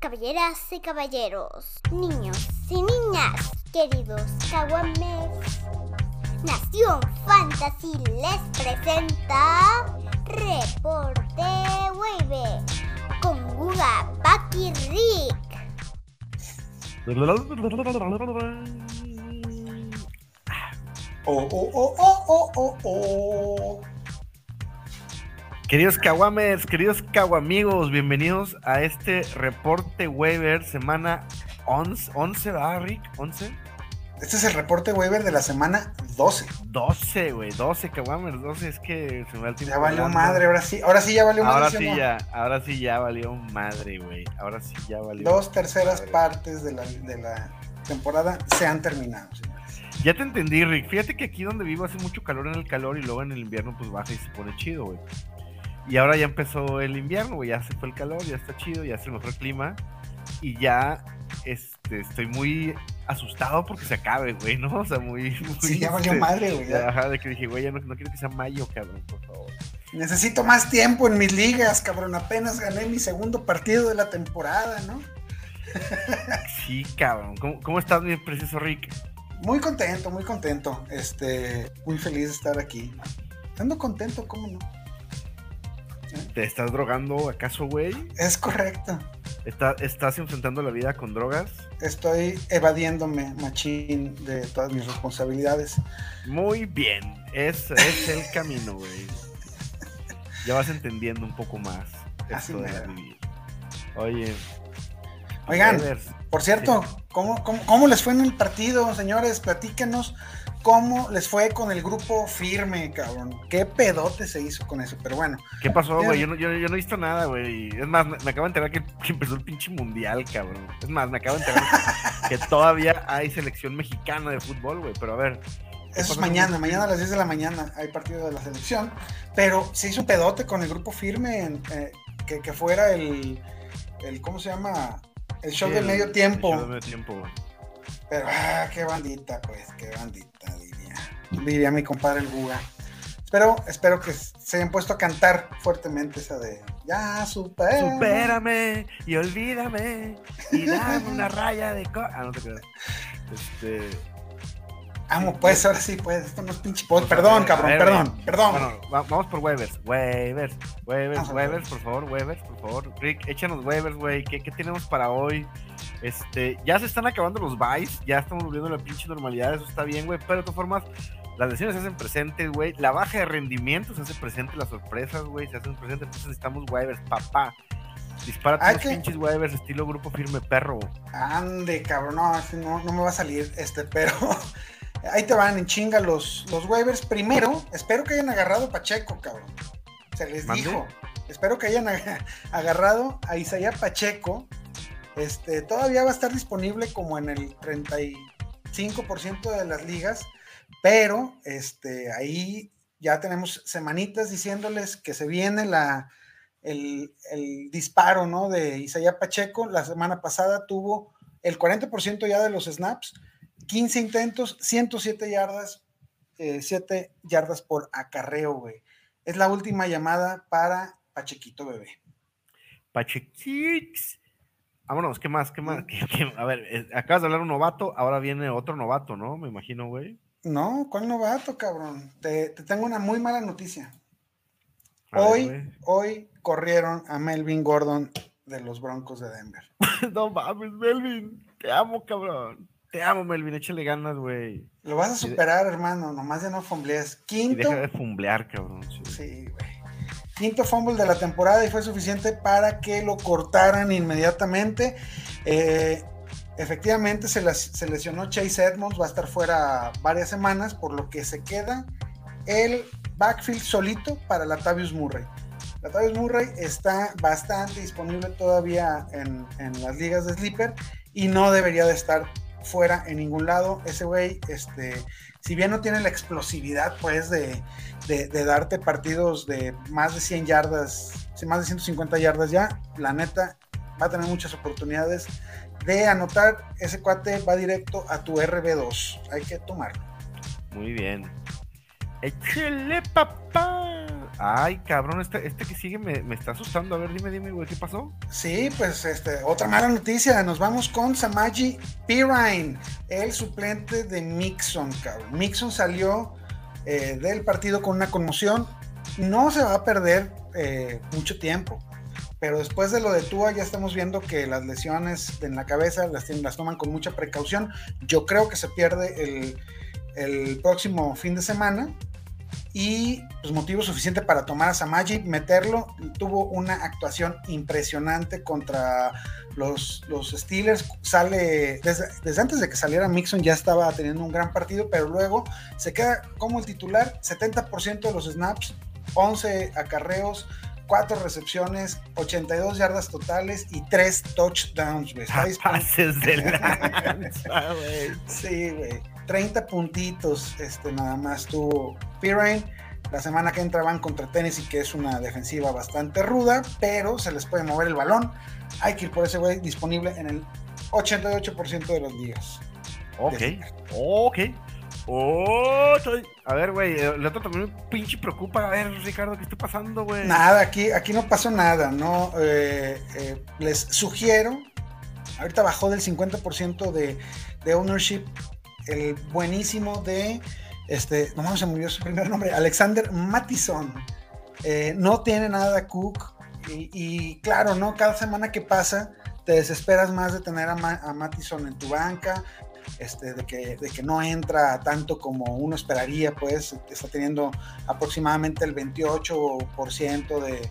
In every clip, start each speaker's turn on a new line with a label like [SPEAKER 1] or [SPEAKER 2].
[SPEAKER 1] caballeras y caballeros, niños y niñas, queridos caguames. Nación Fantasy les presenta Reporte Wave con Guga, Paki Rick.
[SPEAKER 2] Oh, oh, oh, oh, oh, oh, oh.
[SPEAKER 3] Queridos Kawamers, queridos Kawamigos, bienvenidos a este reporte waiver semana 11, 11 ¿verdad, Rick? ¿11?
[SPEAKER 2] Este es el reporte waiver de la semana 12.
[SPEAKER 3] 12, güey, 12 Kawamers, 12, es que se me va el tiempo.
[SPEAKER 2] Ya valió madre, ahora sí, ahora sí ya valió madre.
[SPEAKER 3] Ahora
[SPEAKER 2] ¿sí o
[SPEAKER 3] sí
[SPEAKER 2] no?
[SPEAKER 3] ya, ahora sí ya valió madre, güey. Ahora sí ya valió.
[SPEAKER 2] Dos terceras
[SPEAKER 3] madre.
[SPEAKER 2] partes de la, de la temporada se han terminado, señores.
[SPEAKER 3] Ya te entendí, Rick. Fíjate que aquí donde vivo hace mucho calor en el calor y luego en el invierno pues baja y se pone chido, güey. Y ahora ya empezó el invierno, güey. Ya se fue el calor, ya está chido, ya se mejor el clima. Y ya este, estoy muy asustado porque se acabe, güey, ¿no? O sea, muy... muy
[SPEAKER 2] Sí, ya valió
[SPEAKER 3] este,
[SPEAKER 2] madre, güey. ya.
[SPEAKER 3] Ajá, de que dije, güey, ya no, no quiero que sea mayo, cabrón, por favor.
[SPEAKER 2] Necesito más tiempo en mis ligas, cabrón. Apenas gané mi segundo partido de la temporada, ¿no?
[SPEAKER 3] Sí, cabrón. ¿Cómo, cómo estás, mi precioso Rick?
[SPEAKER 2] Muy contento, muy contento. Este, muy feliz de estar aquí. Ando contento, ¿cómo no?
[SPEAKER 3] ¿Te estás drogando acaso, güey?
[SPEAKER 2] Es correcto.
[SPEAKER 3] ¿Está- ¿Estás enfrentando la vida con drogas?
[SPEAKER 2] Estoy evadiéndome, machín, de todas mis responsabilidades.
[SPEAKER 3] Muy bien, ese es el camino, güey. Ya vas entendiendo un poco más
[SPEAKER 2] Así
[SPEAKER 3] esto de vivir. Oye,
[SPEAKER 2] Oigan, Por cierto, ¿cómo, cómo, cómo les fue en el partido, señores? Platíquenos cómo les fue con el grupo firme, cabrón. Qué pedote se hizo con eso, pero bueno.
[SPEAKER 3] ¿qué pasó, güey? Yo no, yo, yo no he visto nada, güey. Es más, me, me acabo de enterar que, que empezó el pinche mundial, cabrón. Es más, me acabo de enterar que todavía hay selección mexicana de fútbol, güey. Pero a ver, ¿qué
[SPEAKER 2] Eso es mañana, mañana a las 10 de la mañana hay partido de la selección, pero se hizo un pedote con el grupo firme, en, eh, que, que fuera el, el, ¿cómo se llama? El show
[SPEAKER 3] Sí,
[SPEAKER 2] del
[SPEAKER 3] el-
[SPEAKER 2] medio
[SPEAKER 3] el
[SPEAKER 2] tiempo.
[SPEAKER 3] show de medio tiempo.
[SPEAKER 2] Pero, ah, qué bandita, pues, qué bandita, diría. Diría mi compadre el Guga. Espero, espero que se hayan puesto a cantar fuertemente esa de Ya, super.
[SPEAKER 3] Supérame y olvídame y dame una raya de co ah no te creas este
[SPEAKER 2] Amo, pues, ahora sí, pues, esto no es pinche pod.
[SPEAKER 3] Pues, a
[SPEAKER 2] Perdón,
[SPEAKER 3] ver,
[SPEAKER 2] cabrón,
[SPEAKER 3] ver,
[SPEAKER 2] perdón,
[SPEAKER 3] güey.
[SPEAKER 2] perdón.
[SPEAKER 3] bueno vamos por waivers waivers waivers
[SPEAKER 2] Vamos a
[SPEAKER 3] waivers por favor waivers por favor Rick échanos waivers güey ¿Qué, qué tenemos para hoy este ya se están acabando los buys ya estamos volviendo a la pinche normalidad eso está bien güey pero de todas formas las lesiones se hacen presentes, güey. La baja de rendimiento se hace presente, las sorpresas, güey, se hacen presentes. Entonces necesitamos waivers, papá.
[SPEAKER 2] Hay
[SPEAKER 3] unos
[SPEAKER 2] que-
[SPEAKER 3] pinches waivers estilo grupo firme perro.
[SPEAKER 2] Ande, cabrón, no, no, no me va a salir este, pero ahí te van en chinga los, los waivers. Primero, espero que hayan agarrado a Pacheco, cabrón. Se les
[SPEAKER 3] ¿Mande?
[SPEAKER 2] dijo. Espero que hayan ag- agarrado a Isaías Pacheco. Este, todavía va a estar disponible como en el 35% de las ligas, pero este, ahí ya tenemos semanitas diciéndoles que se viene la, el, el disparo ¿no? de Isaías Pacheco. La semana pasada tuvo el 40% ya de los snaps, 15 intentos, 107 yardas, 7 yardas por acarreo, güey. Es la última llamada para Pachequito Bebé.
[SPEAKER 3] Pachequix. Vámonos, ¿qué más? ¿Qué más? ¿Qué- qué- A ver, eh, acabas de hablar un novato, ahora viene otro novato, ¿no? Me imagino, güey.
[SPEAKER 2] No, ¿cuál novato, cabrón? Te, te tengo una muy mala noticia.
[SPEAKER 3] A
[SPEAKER 2] Hoy, hoy corrieron a Melvin Gordon de los Broncos de Denver.
[SPEAKER 3] no mames, Melvin. Te amo, cabrón. Te amo, Melvin. Échale ganas, güey.
[SPEAKER 2] Lo vas a
[SPEAKER 3] Y de-
[SPEAKER 2] superar, hermano, nomás ya no fumblees.
[SPEAKER 3] Y
[SPEAKER 2] Quinto,
[SPEAKER 3] deja de fumblear, cabrón. sí.
[SPEAKER 2] Sí, güey. Quinto fumble de la temporada y fue suficiente para que lo cortaran inmediatamente. Eh, efectivamente se, las- se lesionó Chase Edmonds, va a estar fuera varias semanas, por lo que se queda el backfield solito para Latavius Murray. Latavius Murray está bastante disponible todavía en, en las ligas de Sleeper y no debería de estar fuera en ningún lado. Ese güey, este, si bien no tiene la explosividad, pues, de, de, darte partidos de más de 100 yardas, más de 150 yardas ya, la neta va a tener muchas oportunidades de anotar. Ese cuate va directo a tu RB2. Hay que tomarlo.
[SPEAKER 3] Muy bien. Échale, papá. Ay, cabrón, este, este que sigue me, me, está asustando. A ver, dime, dime, güey, ¿qué pasó?
[SPEAKER 2] Sí, pues este, otra mala noticia. Nos vamos con Samaji Pirine, el suplente de Mixon, cabrón. Mixon salió eh, del partido con una conmoción. No se va a perder eh, mucho tiempo. Pero después de lo de Tua, ya estamos viendo que las lesiones en la cabeza las, las toman con mucha precaución. Yo creo que se pierde el, el próximo fin de semana y pues motivo suficiente para tomar a Samaji, meterlo. Tuvo una actuación impresionante contra los, los Steelers. Sale desde, desde, antes de que saliera Mixon ya estaba teniendo un gran partido, pero luego se queda como el titular, 70% de los snaps, 11 acarreos. 4 recepciones, 82 yardas totales y 3 touchdowns, güey.
[SPEAKER 3] Pases de lanza, güey.
[SPEAKER 2] sí, güey. 30 puntitos este, nada más tuvo Pirine. La semana que entra van contra Tennessee, que es una defensiva bastante ruda, pero se les puede mover el balón. Hay que ir por ese güey disponible en el 88% de los días.
[SPEAKER 3] Ok, ok. Oh, a ver, güey, el otro también me pinche preocupa. A ver, Ricardo, ¿qué está pasando, güey?
[SPEAKER 2] Nada, aquí, aquí no pasó nada, ¿no? Eh, eh, les sugiero, ahorita bajó del 50% de, de ownership el buenísimo de, este, no se olvidó su primer nombre, Alexander Mattison. Eh, no tiene nada Cook y, claro, ¿no? Cada semana que pasa te desesperas más de tener a, a Mattison en tu banca, este, de, que, de que no entra tanto como uno esperaría, pues está teniendo aproximadamente el 28% de,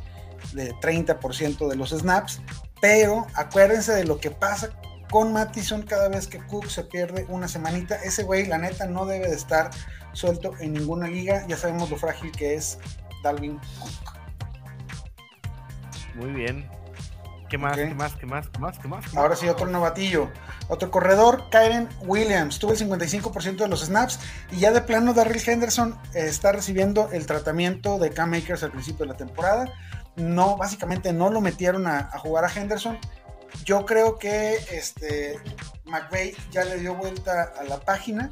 [SPEAKER 2] de 30% de los snaps, pero acuérdense de lo que pasa con Mattison cada vez que Cook se pierde una semanita. Ese güey, la neta, no debe de estar suelto en ninguna liga. Ya sabemos lo frágil que es Dalvin Cook.
[SPEAKER 3] Muy bien. ¿Qué más? ¿Qué más? ¿Qué más? ¿Qué más? ¿Qué más?
[SPEAKER 2] Ahora sí, otro novatillo. Otro corredor, Kyren Williams. Tuvo el 55% de los snaps. Y ya de plano, Darryl Henderson eh, está recibiendo el tratamiento de Cam Makers al principio de la temporada. No, básicamente no lo metieron a, a jugar a Henderson yo creo que este McVeigh ya le dio vuelta a la página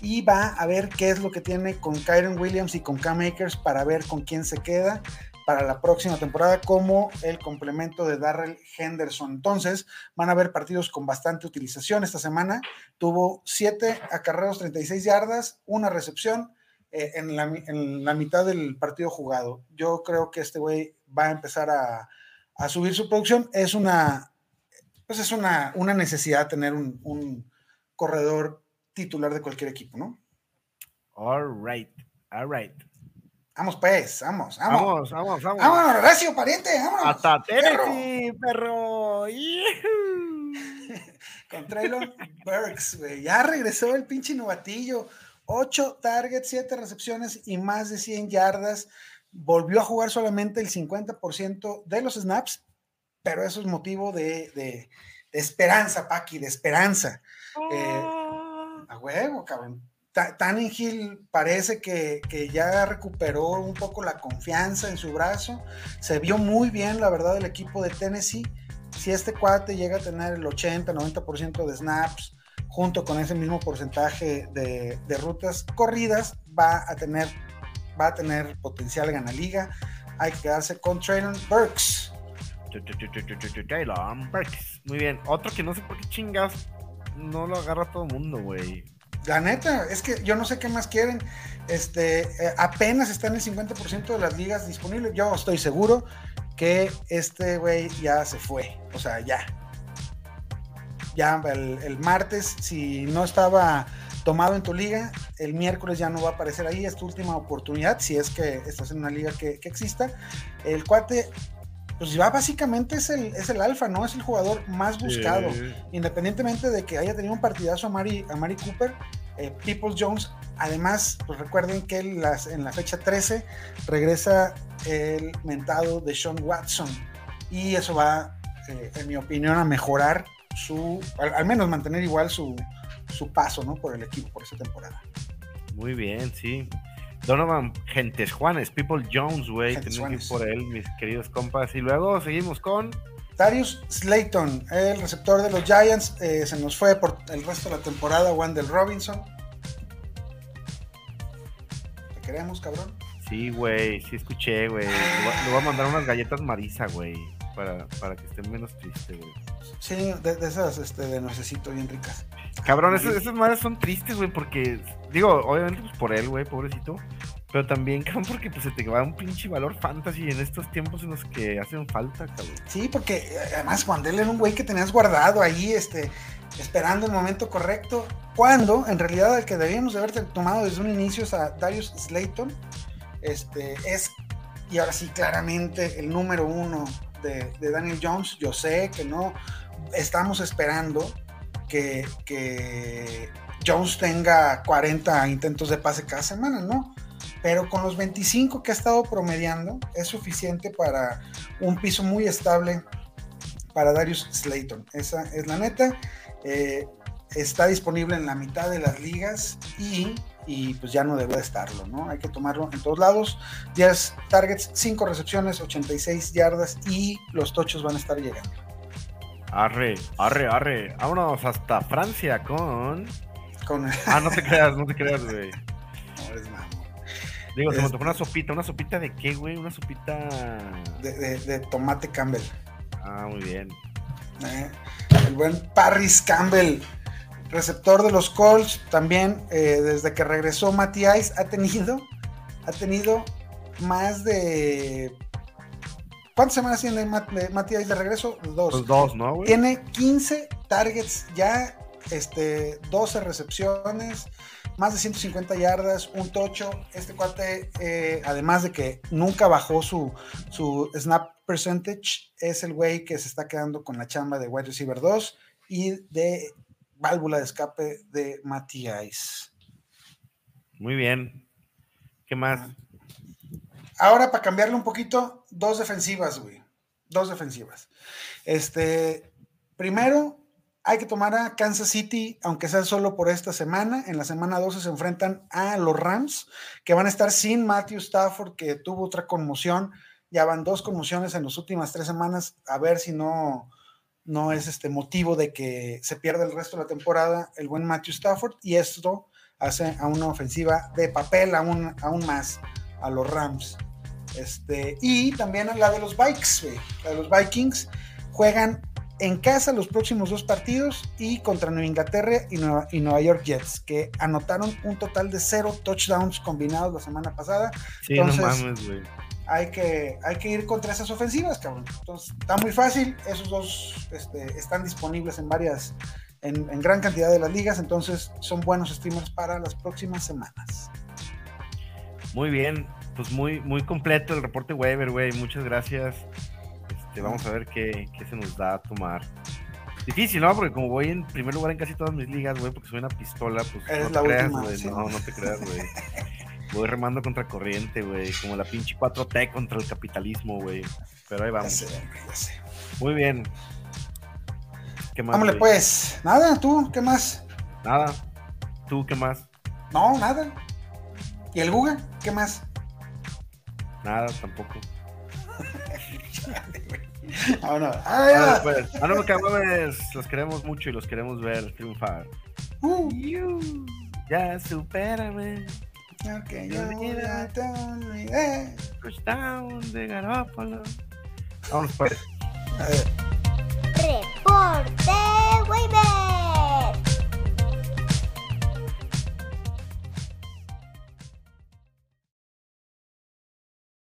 [SPEAKER 2] y va a ver qué es lo que tiene con Kyron Williams y con Cam Akers para ver con quién se queda para la próxima temporada como el complemento de Darrell Henderson. Entonces, van a haber partidos con bastante utilización esta semana. Tuvo 7 acarreos, 36 yardas, una recepción eh, en, la, mitad del partido jugado. Yo creo que este güey va a empezar a subir su producción. Es una pues es una, una necesidad tener un, un, corredor titular de cualquier equipo, ¿no?
[SPEAKER 3] All right, all right.
[SPEAKER 2] Vamos pues, vamos,
[SPEAKER 3] vamos. Vamos, vamos, vamos.
[SPEAKER 2] Vámonos, Horacio, pariente, vámonos.
[SPEAKER 3] Hasta Tennessee, perro.
[SPEAKER 2] Con Traylon Burks, güey. Ya regresó el pinche novatillo. Ocho targets, siete recepciones y más de 100 yardas. Volvió a jugar solamente el 50% de los snaps pero eso es motivo de, de, esperanza, Paqui, de esperanza. Eh, ah. a huevo, cabrón. Hill parece que, que, ya recuperó un poco la confianza en su brazo. Se vio muy bien, la verdad, el equipo de Tennessee. Si este cuate llega a tener el 80-90% de snaps, junto con ese mismo porcentaje de, de, rutas corridas, va a tener, va a tener potencial gana liga. Hay que quedarse con Traylon Burks.
[SPEAKER 3] Muy bien. Otro que no sé por qué chingas no lo agarra todo el mundo, güey.
[SPEAKER 2] La neta, es que yo no sé qué más quieren. Este, eh, apenas está en el 50% de las ligas disponibles. Yo estoy seguro que este güey ya se fue. O sea, ya. Ya el, el, martes, si no estaba tomado en tu liga, el miércoles ya no va a aparecer ahí. Es tu última oportunidad, si es que estás en una liga que, que exista. El cuate pues ya básicamente es el, es el alfa, ¿no? Es el jugador más buscado. Independientemente de que haya tenido un partidazo a Mari, a Mari Cooper, eh, Peoples Jones, además, pues recuerden que las, en la fecha 13 regresa el mentado de Sean Watson. Y eso va, eh, en mi opinión, a mejorar su, al, menos mantener igual su, su paso, ¿no? Por el equipo, por esa temporada.
[SPEAKER 3] Muy bien, sí. Donovan Gentes Juanes, People Jones, güey. Tenemos que ir por él, mis queridos compas. Y luego seguimos con.
[SPEAKER 2] Darius Slayton, el receptor de los Giants. Eh, se nos fue por el resto de la temporada. Wendell Robinson. Te queremos, cabrón.
[SPEAKER 3] Sí, güey, sí escuché, güey. Le, voy a mandar unas galletas Marisa, güey, para, para que estén menos tristes, güey.
[SPEAKER 2] Sí, de, esas este, de necesito bien ricas.
[SPEAKER 3] Cabrón, esas, esas madres son tristes, güey, porque, digo, obviamente pues por él, güey, pobrecito. Pero también, cabrón, porque pues se te va un pinche valor fantasy en estos tiempos en los que hacen falta, cabrón.
[SPEAKER 2] Sí, porque eh, además cuando él era un güey que tenías guardado ahí, este, esperando el momento correcto, cuando en realidad el que debíamos de haber tomado desde un inicio es a Darius Slayton, este, es, y ahora sí, claramente el número uno de, Daniel Jones, yo sé que no estamos esperando que Jones tenga 40 intentos de pase cada semana, ¿no? Pero con los 25 que ha estado promediando es suficiente para un piso muy estable para Darius Slayton. Esa es la neta. Eh, está disponible en la mitad de las ligas y, pues ya no debe de estarlo, ¿no? Hay que tomarlo en todos lados. 10 targets, 5 recepciones, 86 yardas y los tochos van a estar llegando.
[SPEAKER 3] Arre, arre, arre. Vámonos hasta Francia con...
[SPEAKER 2] con...
[SPEAKER 3] Ah, no te creas, no te creas, güey. Digo, se me tocó una sopita. ¿Una sopita de qué, güey? Una sopita.
[SPEAKER 2] De, tomate Campbell.
[SPEAKER 3] Ah, muy bien.
[SPEAKER 2] Eh, el buen Parris Campbell, receptor de los Colts, también eh, desde que regresó Matías, ha tenido, ha tenido más de. ¿Cuántas semanas tiene Matías de regreso? Dos.
[SPEAKER 3] Pues dos, ¿no, güey?
[SPEAKER 2] Tiene 15 targets ya, este, 12 recepciones más de 150 yardas, un tocho. Este cuate, eh, además de que nunca bajó su, su snap percentage, es el güey que se está quedando con la chamba de wide receiver 2 y de válvula de escape de Matías.
[SPEAKER 3] Muy bien. ¿Qué más?
[SPEAKER 2] Ahora, para cambiarle un poquito, dos defensivas, güey. Dos defensivas. Este, primero, hay que tomar a Kansas City, aunque sea solo por esta semana. En la semana 12 se enfrentan a los Rams, que van a estar sin Matthew Stafford, que tuvo otra conmoción. Ya van dos conmociones en las últimas tres semanas. A ver si no, no es este motivo de que se pierda el resto de la temporada el buen Matthew Stafford. Y esto hace a una ofensiva de papel aún, aún más a los Rams. Este, y también a la de los Vikings, La de los Vikings juegan en casa los próximos dos partidos y contra Nueva Inglaterra y Nueva, York Jets, que anotaron un total de cero touchdowns combinados la semana pasada.
[SPEAKER 3] Sí, Entonces, no mames, güey.
[SPEAKER 2] Hay que, hay que ir contra esas ofensivas, cabrón. Entonces, está muy fácil. Esos dos este, están disponibles en varias, en, en, gran cantidad de las ligas. Entonces, son buenos streamers para las próximas semanas.
[SPEAKER 3] Muy bien. Pues muy, muy completo el reporte Weber, güey. Muchas gracias. Este, vamos a ver qué, se nos da a tomar. Difícil, ¿no? Porque como voy en primer lugar en casi todas mis ligas, güey, porque soy una pistola, pues no te creas, güey. No, no te creas, güey. Voy remando contra corriente, güey. Como la pinche 4T contra el capitalismo, güey. Pero ahí vamos. Muy bien.
[SPEAKER 2] ¿Qué más? Vámonos, pues. Nada, tú, ¿qué más?
[SPEAKER 3] Nada. ¿Tú qué más?
[SPEAKER 2] No, nada. ¿Y el Guga? ¿Qué más?
[SPEAKER 3] Nada, tampoco.
[SPEAKER 2] Ah, no.
[SPEAKER 3] Ah, pues, ah, no, los queremos mucho y los queremos ver triunfar. Uh. ya supérame.
[SPEAKER 2] Ok, ya te olvidé.
[SPEAKER 3] Touchdown de Garópolo. Vamos pues.
[SPEAKER 1] Reporte